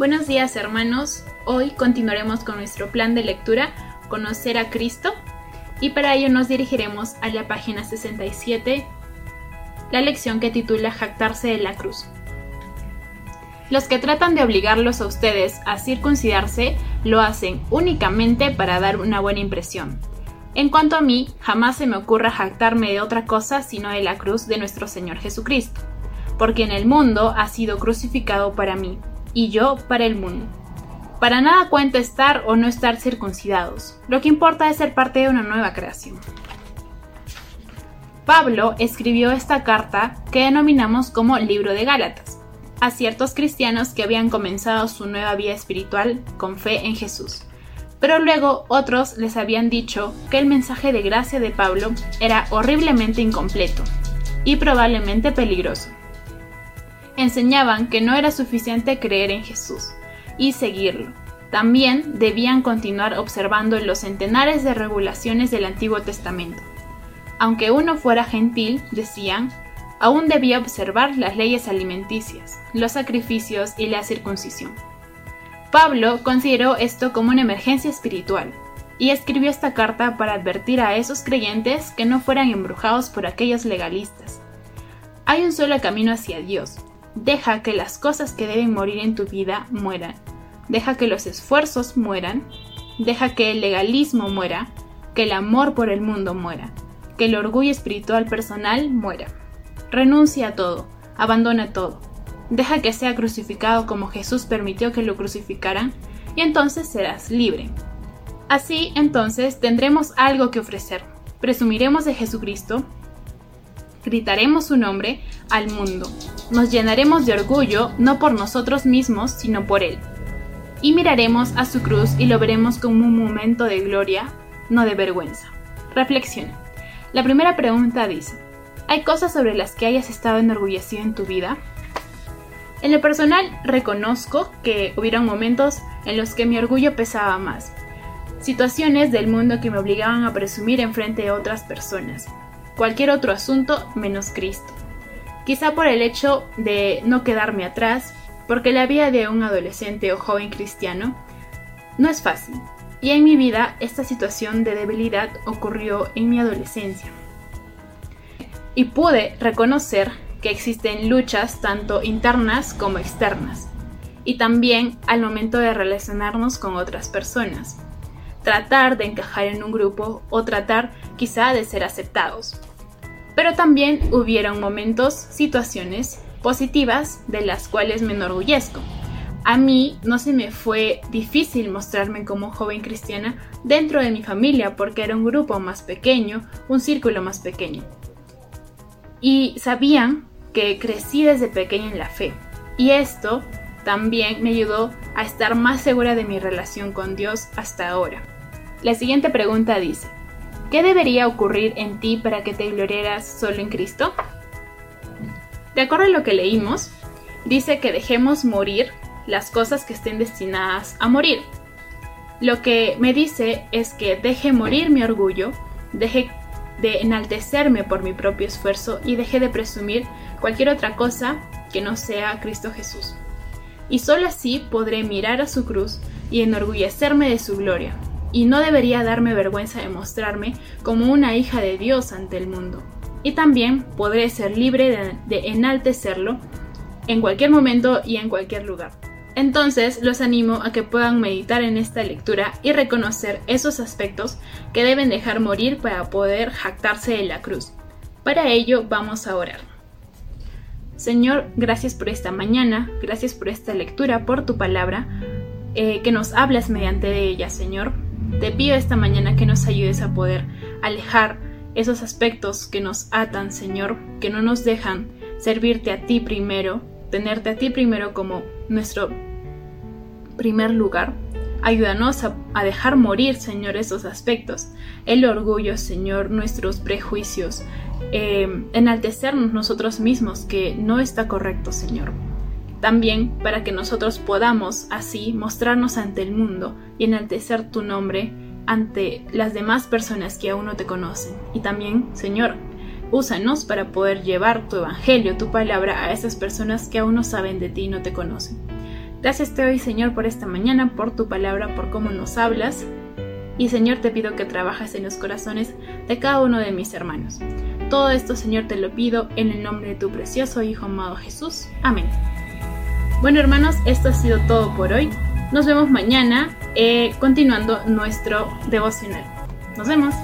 Buenos días hermanos, hoy continuaremos con nuestro plan de lectura Conocer a Cristo y para ello nos dirigiremos a la página 67, la lección que titula Jactarse de la cruz. Los que tratan de obligarlos a ustedes a circuncidarse lo hacen únicamente para dar una buena impresión. En cuanto a mí, jamás se me ocurra jactarme de otra cosa sino de la cruz de nuestro Señor Jesucristo, porque en el mundo ha sido crucificado para mí, y yo para el mundo. Para nada cuenta estar o no estar circuncidados, lo que importa es ser parte de una nueva creación. Pablo escribió esta carta que denominamos como Libro de Gálatas a ciertos cristianos que habían comenzado su nueva vida espiritual con fe en Jesús. Pero luego otros les habían dicho que el mensaje de gracia de Pablo era horriblemente incompleto y probablemente peligroso. Enseñaban que no era suficiente creer en Jesús y seguirlo. También debían continuar observando los centenares de regulaciones del Antiguo Testamento. Aunque uno fuera gentil, decían, aún debía observar las leyes alimenticias, los sacrificios y la circuncisión. Pablo consideró esto como una emergencia espiritual y escribió esta carta para advertir a esos creyentes que no fueran embrujados por aquellos legalistas. Hay un solo camino hacia Dios. Deja que las cosas que deben morir en tu vida mueran. Deja que los esfuerzos mueran. Deja que el legalismo muera. Que el amor por el mundo muera. Que el orgullo espiritual personal muera. Renuncia a todo, abandona todo. Deja que sea crucificado como Jesús permitió que lo crucificaran y entonces serás libre. Así entonces tendremos algo que ofrecer. Presumiremos de Jesucristo, gritaremos su nombre al mundo, nos llenaremos de orgullo no por nosotros mismos, sino por Él. Y miraremos a su cruz y lo veremos como un momento de gloria, no de vergüenza. Reflexiona. La primera pregunta dice, ¿Hay cosas sobre las que hayas estado enorgullecido en tu vida? En lo personal, reconozco que hubieron momentos en los que mi orgullo pesaba más. Situaciones del mundo que me obligaban a presumir en frente de otras personas. Cualquier otro asunto menos Cristo. Quizá por el hecho de no quedarme atrás, porque la vida de un adolescente o joven cristiano no es fácil. Y en mi vida esta situación de debilidad ocurrió en mi adolescencia y pude reconocer que existen luchas tanto internas como externas, y también al momento de relacionarnos con otras personas, tratar de encajar en un grupo o tratar quizá de ser aceptados. Pero también hubieron momentos, situaciones positivas de las cuales me enorgullezco. A mí no se me fue difícil mostrarme como joven cristiana dentro de mi familia porque era un grupo más pequeño, un círculo más pequeño y sabían que crecí desde pequeña en la fe. Y esto también me ayudó a estar más segura de mi relación con Dios hasta ahora. La siguiente pregunta dice, ¿qué debería ocurrir en ti para que te gloriaras solo en Cristo? De acuerdo a lo que leímos, dice que dejemos morir las cosas que estén destinadas a morir. Lo que me dice es que deje morir mi orgullo, deje de enaltecerme por mi propio esfuerzo y dejé de presumir cualquier otra cosa que no sea Cristo Jesús. Y solo así podré mirar a su cruz y enorgullecerme de su gloria, y no debería darme vergüenza de mostrarme como una hija de Dios ante el mundo. Y también podré ser libre de, de enaltecerlo en cualquier momento y en cualquier lugar. Entonces los animo a que puedan meditar en esta lectura y reconocer esos aspectos que deben dejar morir para poder jactarse de la cruz. Para ello vamos a orar. Señor, gracias por esta mañana, gracias por esta lectura, por tu palabra, eh, que nos hablas mediante de ella, Señor. Te pido esta mañana que nos ayudes a poder alejar esos aspectos que nos atan, Señor, que no nos dejan servirte a ti primero, tenerte a ti primero como nuestro primer lugar. Ayúdanos a, dejar morir, Señor, esos aspectos. El orgullo, Señor, nuestros prejuicios, eh, enaltecernos nosotros mismos, que no está correcto, Señor también para que nosotros podamos así mostrarnos ante el mundo y enaltecer tu nombre ante las demás personas que aún no te conocen. Y también, Señor, úsanos para poder llevar tu evangelio, tu palabra a esas personas que aún no saben de ti y no te conocen. Gracias te doy, este Señor, por esta mañana, por tu palabra, por cómo nos hablas. Y Señor, te pido que trabajas en los corazones de cada uno de mis hermanos. Todo esto, Señor, te lo pido en el nombre de tu precioso Hijo amado Jesús. Amén. Bueno hermanos, esto ha sido todo por hoy. Nos vemos mañana eh, continuando nuestro devocional. Nos vemos.